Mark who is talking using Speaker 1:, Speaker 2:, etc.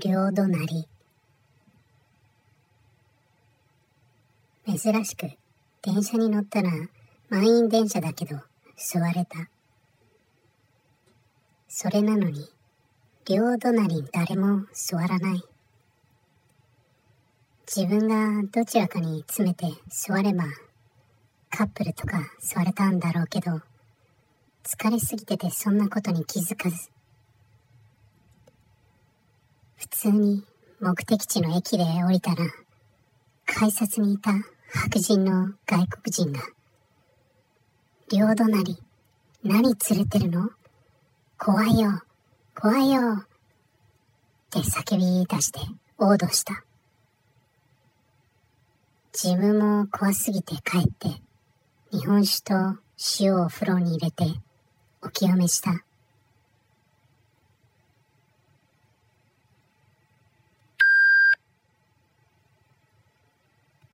Speaker 1: 両隣珍しく電車に乗ったら満員電車だけど座れた。それなのに両隣誰も座らない。自分がどちらかに詰めて座ればカップルとか座れたんだろうけど疲れすぎててそんなことに気づかず。通に目的地の駅で降りたら改札にいた白人の外国人が両隣何連れてるの？怖いよ怖いよって叫び出して応答した。自分も怖すぎて帰って日本酒と塩を風呂に入れてお清めした。